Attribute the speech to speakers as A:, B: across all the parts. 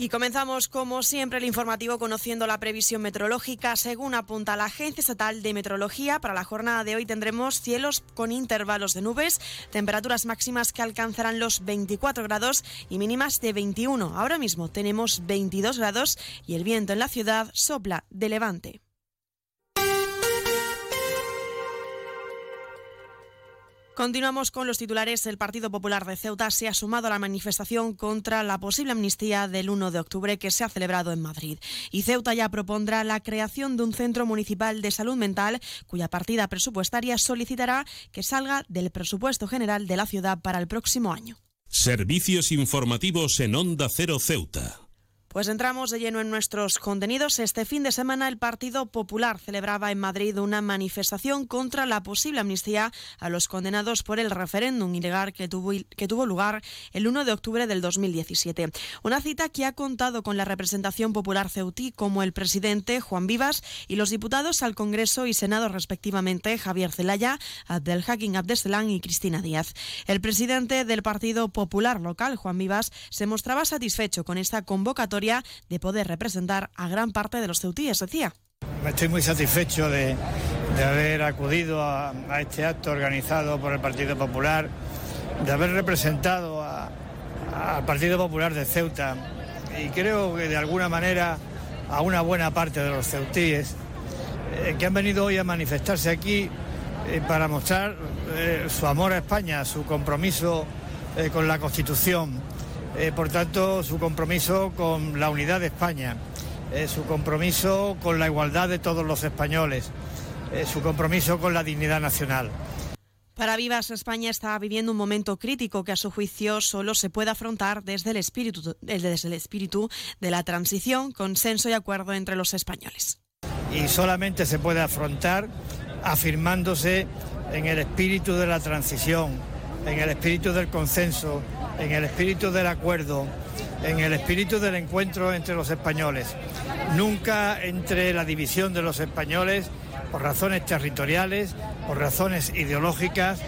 A: Y comenzamos, como siempre, el informativo conociendo la previsión meteorológica. Según apunta la Agencia Estatal de Meteorología, para la jornada de hoy tendremos cielos con intervalos de nubes, temperaturas máximas que alcanzarán los 24 grados y mínimas de 21. Ahora mismo tenemos 22 grados y el viento en la ciudad sopla de levante. Continuamos con los titulares. El Partido Popular de Ceuta se ha sumado a la manifestación contra la posible amnistía del 1 de octubre que se ha celebrado en Madrid. Y Ceuta ya propondrá la creación de un centro municipal de salud mental cuya partida presupuestaria solicitará que salga del presupuesto general de la ciudad para el próximo año.
B: Servicios informativos en Onda Cero Ceuta.
A: Pues entramos de lleno en nuestros contenidos. Este fin de semana el Partido Popular celebraba en Madrid una manifestación contra la posible amnistía a los condenados por el referéndum ilegal que tuvo, que tuvo lugar el 1 de octubre del 2017. Una cita que ha contado con la representación popular ceutí como el presidente Juan Vivas y los diputados al Congreso y Senado respectivamente Javier Zelaya, Abdelhakim Abdesselán y Cristina Díaz. El presidente del Partido Popular local, Juan Vivas, se mostraba satisfecho con esta convocatoria de poder representar a gran parte de los ceutíes, decía.
C: Estoy muy satisfecho de, haber acudido a, este acto organizado por el Partido Popular, de haber representado al Partido Popular de Ceuta y creo que de alguna manera a una buena parte de los ceutíes eh, que han venido hoy a manifestarse aquí eh, para mostrar eh, su amor a España, su compromiso con la Constitución eh, por tanto, su compromiso con la unidad de España, eh, su compromiso con la igualdad de todos los españoles, eh, su compromiso con la dignidad nacional.
A: Para Vivas, España está viviendo un momento crítico que a su juicio solo se puede afrontar desde el espíritu, desde el espíritu de la transición, consenso y acuerdo entre los españoles.
C: Y solamente se puede afrontar afirmándose en el espíritu de la transición, en el espíritu del consenso, en el espíritu del acuerdo, en el espíritu del encuentro entre los españoles. Nunca entre la división de los españoles por razones territoriales, por razones ideológicas,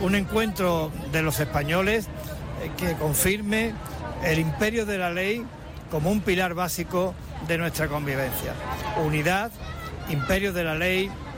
C: un encuentro de los españoles eh, que confirme el imperio de la ley como un pilar básico de nuestra convivencia. Unidad, imperio de la ley,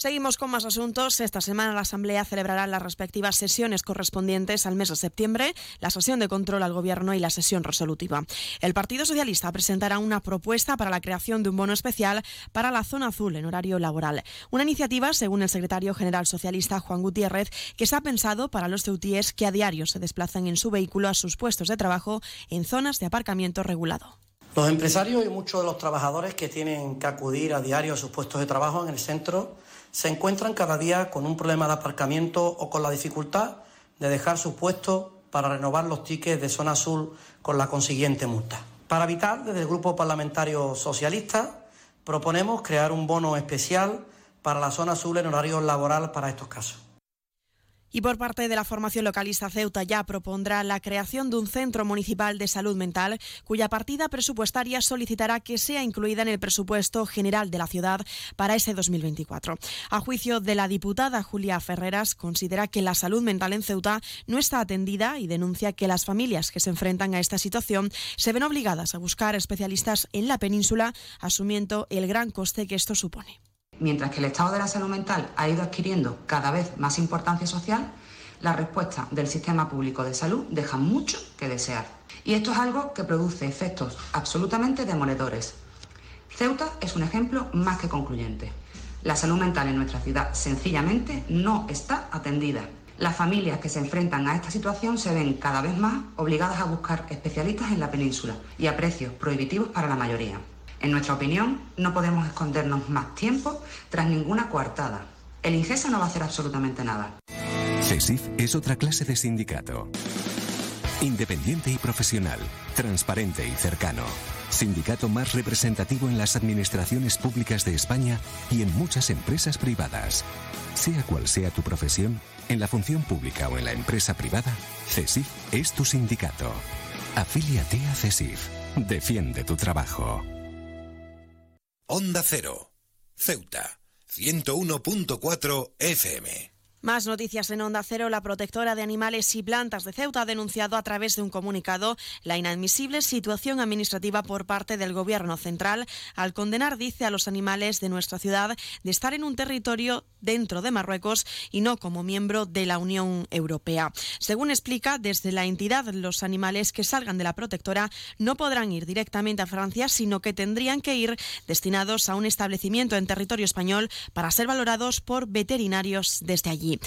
A: Seguimos con más asuntos. Esta semana la Asamblea celebrará las respectivas sesiones correspondientes al mes de septiembre, la sesión de control al Gobierno y la sesión resolutiva. El Partido Socialista presentará una propuesta para la creación de un bono especial para la zona azul en horario laboral. Una iniciativa, según el secretario general socialista Juan Gutiérrez, que se ha pensado para los ceutíes que a diario se desplazan en su vehículo a sus puestos de trabajo en zonas de aparcamiento regulado.
D: Los empresarios y muchos de los trabajadores que tienen que acudir a diario a sus puestos de trabajo en el centro se encuentran cada día con un problema de aparcamiento o con la dificultad de dejar su puesto para renovar los tickets de zona azul con la consiguiente multa. Para evitar, desde el Grupo Parlamentario Socialista, proponemos crear un bono especial para la zona azul en horario laboral para estos casos.
A: Y por parte de la formación localista Ceuta ya propondrá la creación de un centro municipal de salud mental cuya partida presupuestaria solicitará que sea incluida en el presupuesto general de la ciudad para ese 2024. A juicio de la diputada Julia Ferreras, considera que la salud mental en Ceuta no está atendida y denuncia que las familias que se enfrentan a esta situación se ven obligadas a buscar especialistas en la península, asumiendo el gran coste que esto supone.
E: Mientras que el estado de la salud mental ha ido adquiriendo cada vez más importancia social, la respuesta del sistema público de salud deja mucho que desear. Y esto es algo que produce efectos absolutamente demoledores. Ceuta es un ejemplo más que concluyente. La salud mental en nuestra ciudad sencillamente no está atendida. Las familias que se enfrentan a esta situación se ven cada vez más obligadas a buscar especialistas en la península y a precios prohibitivos para la mayoría. En nuestra opinión, no podemos escondernos más tiempo tras ninguna coartada. El Ingesa no va a hacer absolutamente nada.
F: CESIF es otra clase de sindicato. Independiente y profesional, transparente y cercano. Sindicato más representativo en las administraciones públicas de España y en muchas empresas privadas. Sea cual sea tu profesión, en la función pública o en la empresa privada, CESIF es tu sindicato. Afíliate a CESIF. Defiende tu trabajo.
G: Onda Cero. Ceuta. 101.4 FM.
A: Más noticias en Onda Cero. La protectora de animales y plantas de Ceuta ha denunciado a través de un comunicado la inadmisible situación administrativa por parte del Gobierno central al condenar, dice, a los animales de nuestra ciudad de estar en un territorio dentro de Marruecos y no como miembro de la Unión Europea. Según explica, desde la entidad, los animales que salgan de la protectora no podrán ir directamente a Francia, sino que tendrían que ir destinados a un establecimiento en territorio español para ser valorados por veterinarios desde allí.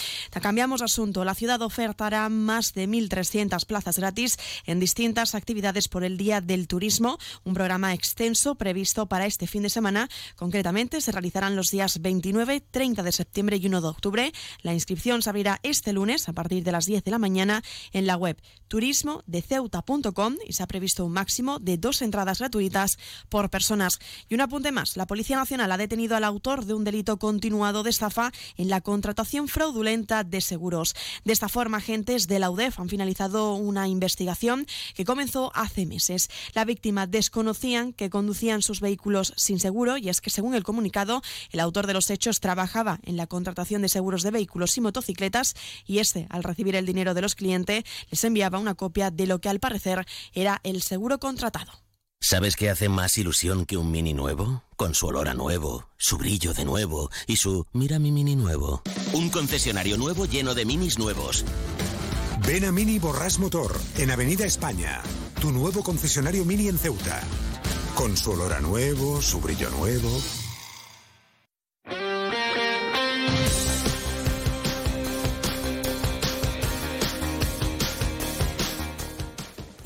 A: Cambiamos asunto. La ciudad ofertará más de 1.300 plazas gratis en distintas actividades por el Día del Turismo, un programa extenso previsto para este fin de semana. Concretamente, se realizarán los días 29, 30 de septiembre y 1 de octubre. La inscripción se abrirá este lunes a partir de las 10 de la mañana en la web turismodeceuta.com y se ha previsto un máximo de dos entradas gratuitas por personas. Y un apunte más, la Policía Nacional ha detenido al autor de un delito continuado de estafa en la contratación fraudulenta de seguros. De esta forma, agentes de la UDEF han finalizado una investigación que comenzó hace meses. La víctima desconocían que conducían sus vehículos sin seguro y es que, según el comunicado, el autor de los hechos trabajaba en la contratación de seguros de vehículos y motocicletas y este, al recibir el dinero de los clientes, les enviaba una copia de lo que al parecer era el seguro contratado.
H: ¿Sabes qué hace más ilusión que un mini nuevo? Con su olor a nuevo, su brillo de nuevo y su mira mi mini nuevo. Un concesionario nuevo lleno de minis nuevos.
I: Ven a Mini Borras Motor, en Avenida España. Tu nuevo concesionario Mini en Ceuta. Con su olor a nuevo, su brillo nuevo.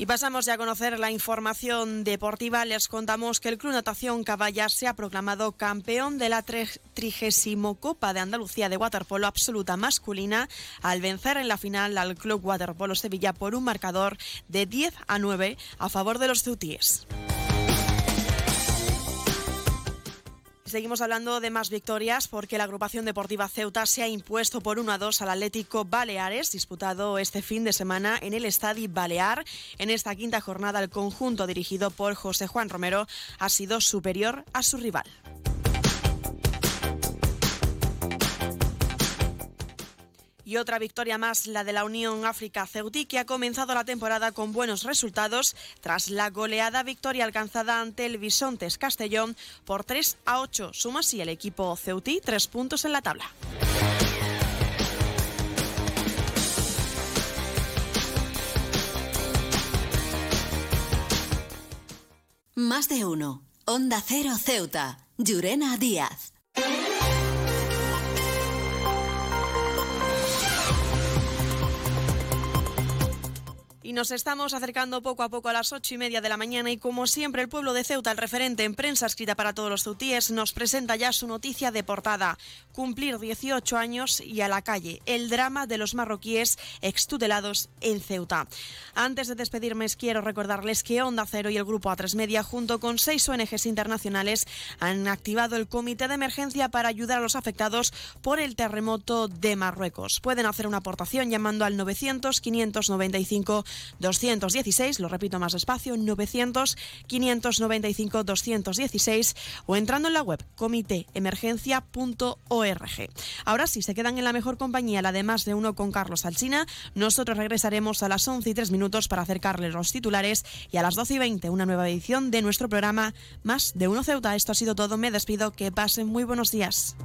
A: Pasamos ya a conocer la información deportiva. Les contamos que el Club Natación Caballas se ha proclamado campeón de la trigésimo Copa de Andalucía de Waterpolo absoluta masculina al vencer en la final al Club Waterpolo Sevilla por un marcador de 10 a 9 a favor de los ceutíes. Seguimos hablando de más victorias porque la agrupación deportiva Ceuta se ha impuesto por 1 a 2 al Atlético Baleares, disputado este fin de semana en el Estadio Balear. En esta quinta jornada, el conjunto dirigido por José Juan Romero ha sido superior a su rival. Y otra victoria más, la de la Unión África Ceutí, que ha comenzado la temporada con buenos resultados tras la goleada victoria alcanzada ante el Bisontes Castellón por 3 a 8. Suma así el equipo Ceutí tres puntos en la tabla.
J: Más de uno. Onda Cero Ceuta. Llurena Díaz.
A: Y nos estamos acercando poco a poco a las ocho y media de la mañana y como siempre el pueblo de Ceuta, el referente en prensa escrita para todos los ceutíes, nos presenta ya su noticia de portada. Cumplir 18 años y a la calle. El drama de los marroquíes extutelados en Ceuta. Antes de despedirme quiero recordarles que Onda Cero y el Grupo A3 Media junto con seis ONGs internacionales han activado el comité de emergencia para ayudar a los afectados por el terremoto de Marruecos. Pueden hacer una aportación llamando al 900 595 216, lo repito más despacio, 900 595 216 o entrando en la web comitéemergencia.org. Ahora sí, se quedan en la mejor compañía, la de más de uno con Carlos Alsina. Nosotros regresaremos a las 11 y 3 minutos para acercarles los titulares y a las 12 y 20 una nueva edición de nuestro programa Más de uno Ceuta. Esto ha sido todo, me despido, que pasen muy buenos días.